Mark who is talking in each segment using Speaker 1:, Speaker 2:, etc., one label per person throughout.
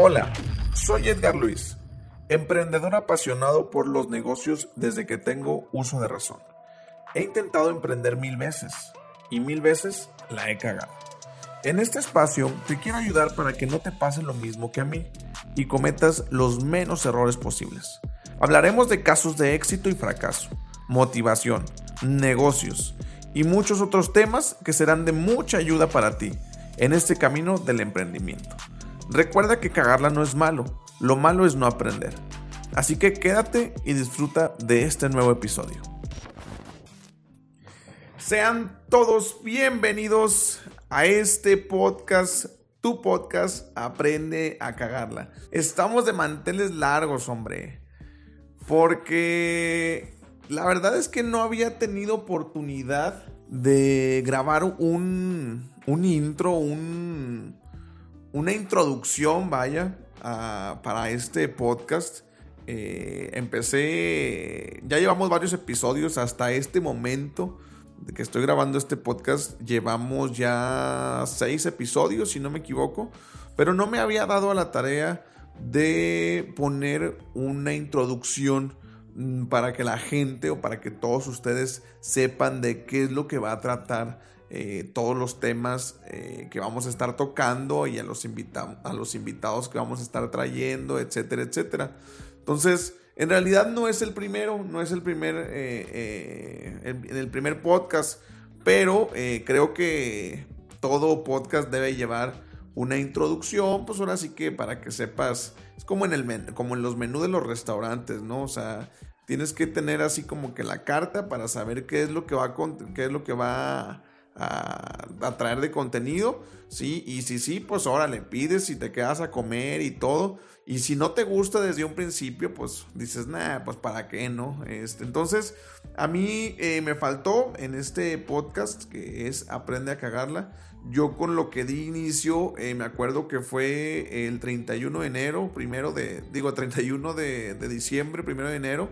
Speaker 1: Hola, soy Edgar Luis, emprendedor apasionado por los negocios desde que tengo uso de razón. He intentado emprender mil veces y mil veces la he cagado. En este espacio te quiero ayudar para que no te pase lo mismo que a mí y cometas los menos errores posibles. Hablaremos de casos de éxito y fracaso, motivación, negocios y muchos otros temas que serán de mucha ayuda para ti en este camino del emprendimiento. Recuerda que cagarla no es malo, lo malo es no aprender. Así que quédate y disfruta de este nuevo episodio. Sean todos bienvenidos a este podcast, tu podcast Aprende a cagarla. Estamos de manteles largos, hombre. Porque la verdad es que no había tenido oportunidad de grabar un, un intro, un, una introducción, vaya, para este podcast. Eh, empecé, ya llevamos varios episodios hasta este momento de que estoy grabando este podcast. Llevamos ya seis episodios, si no me equivoco, pero no me había dado a la tarea de poner una introducción para que la gente o para que todos ustedes sepan de qué es lo que va a tratar eh, todos los temas eh, que vamos a estar tocando y a los, a los invitados que vamos a estar trayendo, etcétera, etcétera. Entonces, en realidad no es el primero, no es el primer, eh, el, el, primer podcast, pero creo que todo podcast debe llevar una introducción, pues ahora sí que para que sepas, es como en, el como en los menús de los restaurantes, ¿no? O sea, tienes que tener así como que la carta para saber qué es lo que va qué es lo que va a, traer de contenido, ¿sí? Y si sí, pues ahora le pides y te quedas a comer y todo. Y si no te gusta desde un principio, pues dices, nah, pues para qué, ¿no? Este, entonces, a mí eh, me faltó en este podcast que es Aprende a cagarla. Yo con lo que di inicio, eh, me acuerdo que fue el 31 de enero, primero de, digo, 31 de, de diciembre, primero de enero,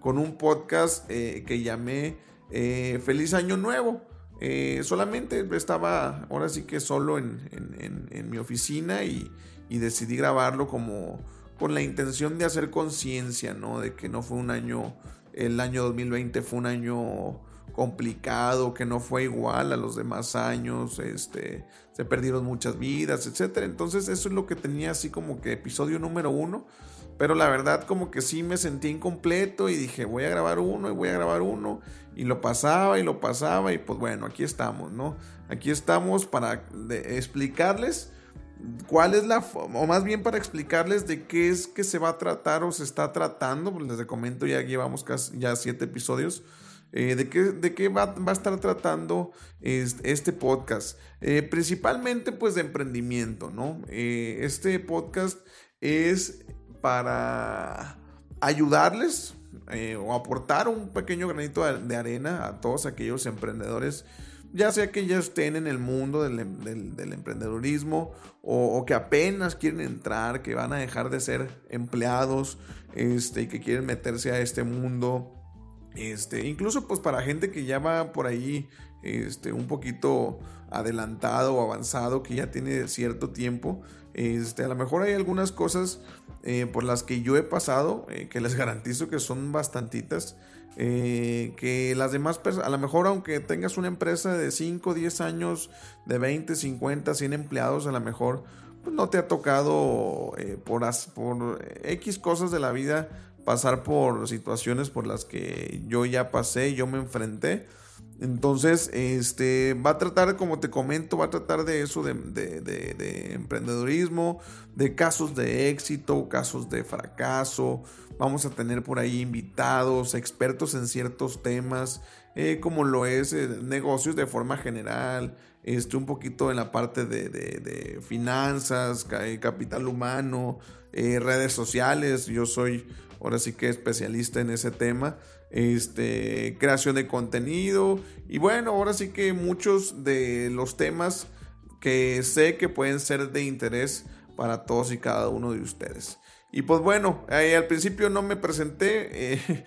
Speaker 1: con un podcast eh, que llamé Feliz Año Nuevo. Eh, solamente estaba ahora sí que solo en, mi oficina y, decidí grabarlo como con la intención de hacer conciencia, ¿no? De que no fue un año, el año 2020 fue un año complicado, que no fue igual a los demás años, este, se perdieron muchas vidas, etc. Entonces eso es lo que tenía así como que episodio número uno. Pero la verdad como que sí me sentí incompleto y dije voy a grabar uno y voy a grabar uno. Y lo pasaba y lo pasaba y pues bueno, aquí estamos, ¿no? Aquí estamos para explicarles cuál es la, o más bien para explicarles de qué es que se va a tratar o se está tratando. Pues les comento, ya llevamos casi ya siete episodios. Eh, de qué, de qué va, a estar tratando este, podcast. Eh, principalmente pues de emprendimiento, ¿no? Eh, este podcast es para ayudarles eh, o aportar un pequeño granito de arena a todos aquellos emprendedores, ya sea que ya estén en el mundo del, em, emprendedurismo o, que apenas quieren entrar, que van a dejar de ser empleados este, y que quieren meterse a este mundo. Este, incluso pues para gente que ya va por ahí este, un poquito adelantado o avanzado, que ya tiene cierto tiempo. Este, a lo mejor hay algunas cosas eh, por las que yo he pasado, eh, que les garantizo que son bastantitas, eh, que las demás personas, a lo mejor aunque tengas una empresa de 5, 10 años, de 20, 50, 100 empleados, a lo mejor pues, no te ha tocado por, por X cosas de la vida pasar por situaciones por las que yo ya pasé, yo me enfrenté. Entonces, este, va a tratar, como te comento, va a tratar de eso, de, de, emprendedorismo, de casos de éxito, casos de fracaso. Vamos a tener por ahí invitados, expertos en ciertos temas, eh, como lo es eh, negocios de forma general, este, un poquito en la parte de, finanzas, capital humano, eh, redes sociales. Yo soy ahora sí que especialista en ese tema este, creación de contenido y bueno, ahora sí que muchos de los temas que sé que pueden ser de interés para todos y cada uno de ustedes. Y pues bueno, al principio no me presenté, eh,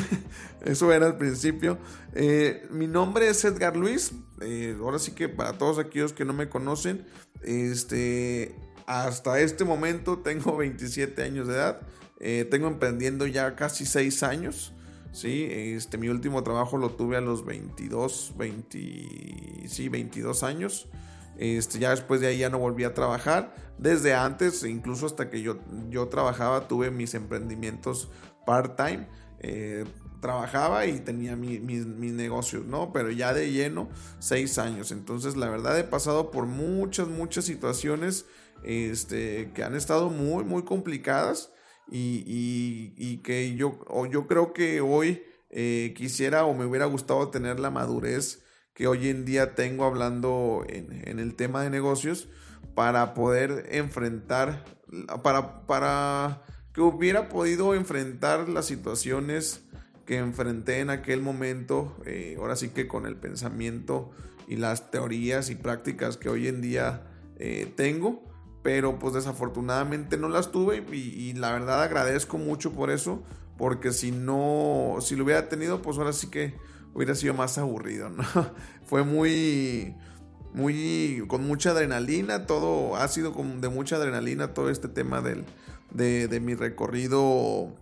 Speaker 1: eso era al principio. Eh, mi nombre es Edgar Luis, eh, ahora sí que para todos aquellos que no me conocen, este, hasta este momento tengo 27 años de edad. Eh, tengo emprendiendo ya casi 6 años. Sí, este, mi último trabajo lo tuve a los 22, 20, sí, 22 años. Este, ya después de ahí ya no volví a trabajar. Desde antes, incluso hasta que yo, yo trabajaba, tuve mis emprendimientos part-time. Eh, trabajaba y tenía mis negocios, ¿no? Pero ya de lleno, seis años. Entonces, la verdad, he pasado por muchas, muchas situaciones este, que han estado muy, muy complicadas y, que yo, yo creo que hoy eh, quisiera o me hubiera gustado tener la madurez que hoy en día tengo hablando en, en el tema de negocios para poder enfrentar, para, para que hubiera podido enfrentar las situaciones que enfrenté en aquel momento, eh, ahora sí que con el pensamiento y las teorías y prácticas que hoy en día eh, tengo, pero pues desafortunadamente no las tuve y, la verdad agradezco mucho por eso, porque si no, si lo hubiera tenido, pues ahora sí que hubiera sido más aburrido, ¿no? Fue muy, muy, con mucha adrenalina, todo ha sido con, de mucha adrenalina todo este tema del, de, de mi recorrido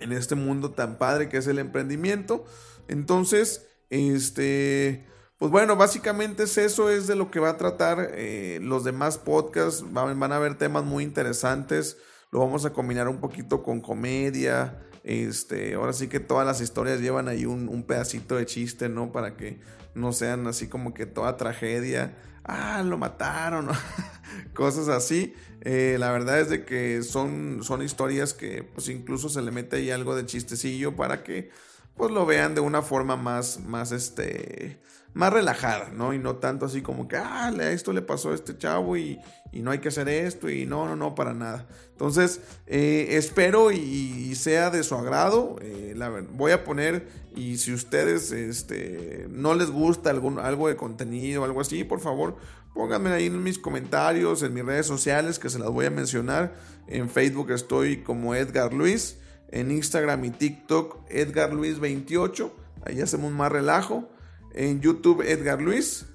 Speaker 1: en este mundo tan padre que es el emprendimiento. Entonces, este, pues bueno, básicamente es eso, es de lo que va a tratar eh, los demás podcasts. Van, a haber temas muy interesantes. Lo vamos a combinar un poquito con comedia. Este, ahora sí que todas las historias llevan ahí un, un pedacito de chiste, ¿no? Para que no sean así como que toda tragedia. Ah, lo mataron. Cosas así. Eh, la verdad es de que son, son historias que pues incluso se le mete ahí algo de chistecillo para que pues lo vean de una forma más, más este, más relajada, ¿no? Y no tanto así como que, ah, esto le pasó a este chavo y, no hay que hacer esto y no, no, no, para nada. Entonces, eh, espero y, sea de su agrado. Eh, la, voy a poner, y si ustedes este, no les gusta algún, algo de contenido, algo así, por favor, pónganme ahí en mis comentarios, en mis redes sociales, que se las voy a mencionar. En Facebook estoy como Edgar Luis, en Instagram y TikTok Edgar Luis 28, ahí hacemos más relajo en YouTube Edgar Luis.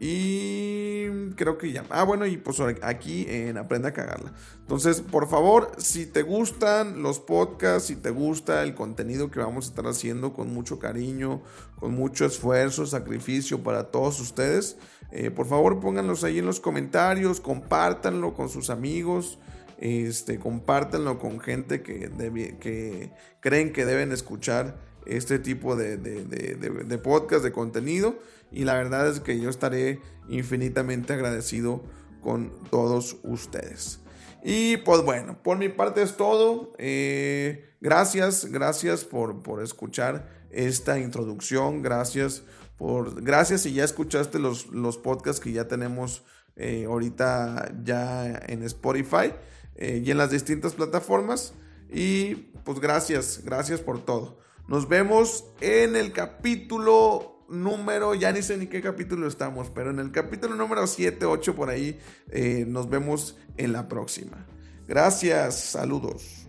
Speaker 1: Y creo que ya. Ah, bueno, y pues aquí en Aprenda a cagarla. Entonces, por favor, si te gustan los podcasts, si te gusta el contenido que vamos a estar haciendo con mucho cariño, con mucho esfuerzo, sacrificio para todos ustedes, eh, por favor pónganlos ahí en los comentarios, compártanlo con sus amigos, este, compártanlo con gente que, que creen que deben escuchar este tipo de, de, podcast, de contenido. Y la verdad es que yo estaré infinitamente agradecido con todos ustedes. Y pues bueno, por mi parte es todo. Eh, gracias, gracias por, por, escuchar esta introducción. Gracias por. Gracias si ya escuchaste los, los podcasts que ya tenemos eh, ahorita ya en Spotify eh, y en las distintas plataformas. Y pues gracias, gracias por todo. Nos vemos en el capítulo número, ya ni sé ni qué capítulo estamos, pero en el capítulo número 7, 8 por ahí, eh, nos vemos en la próxima. Gracias, saludos.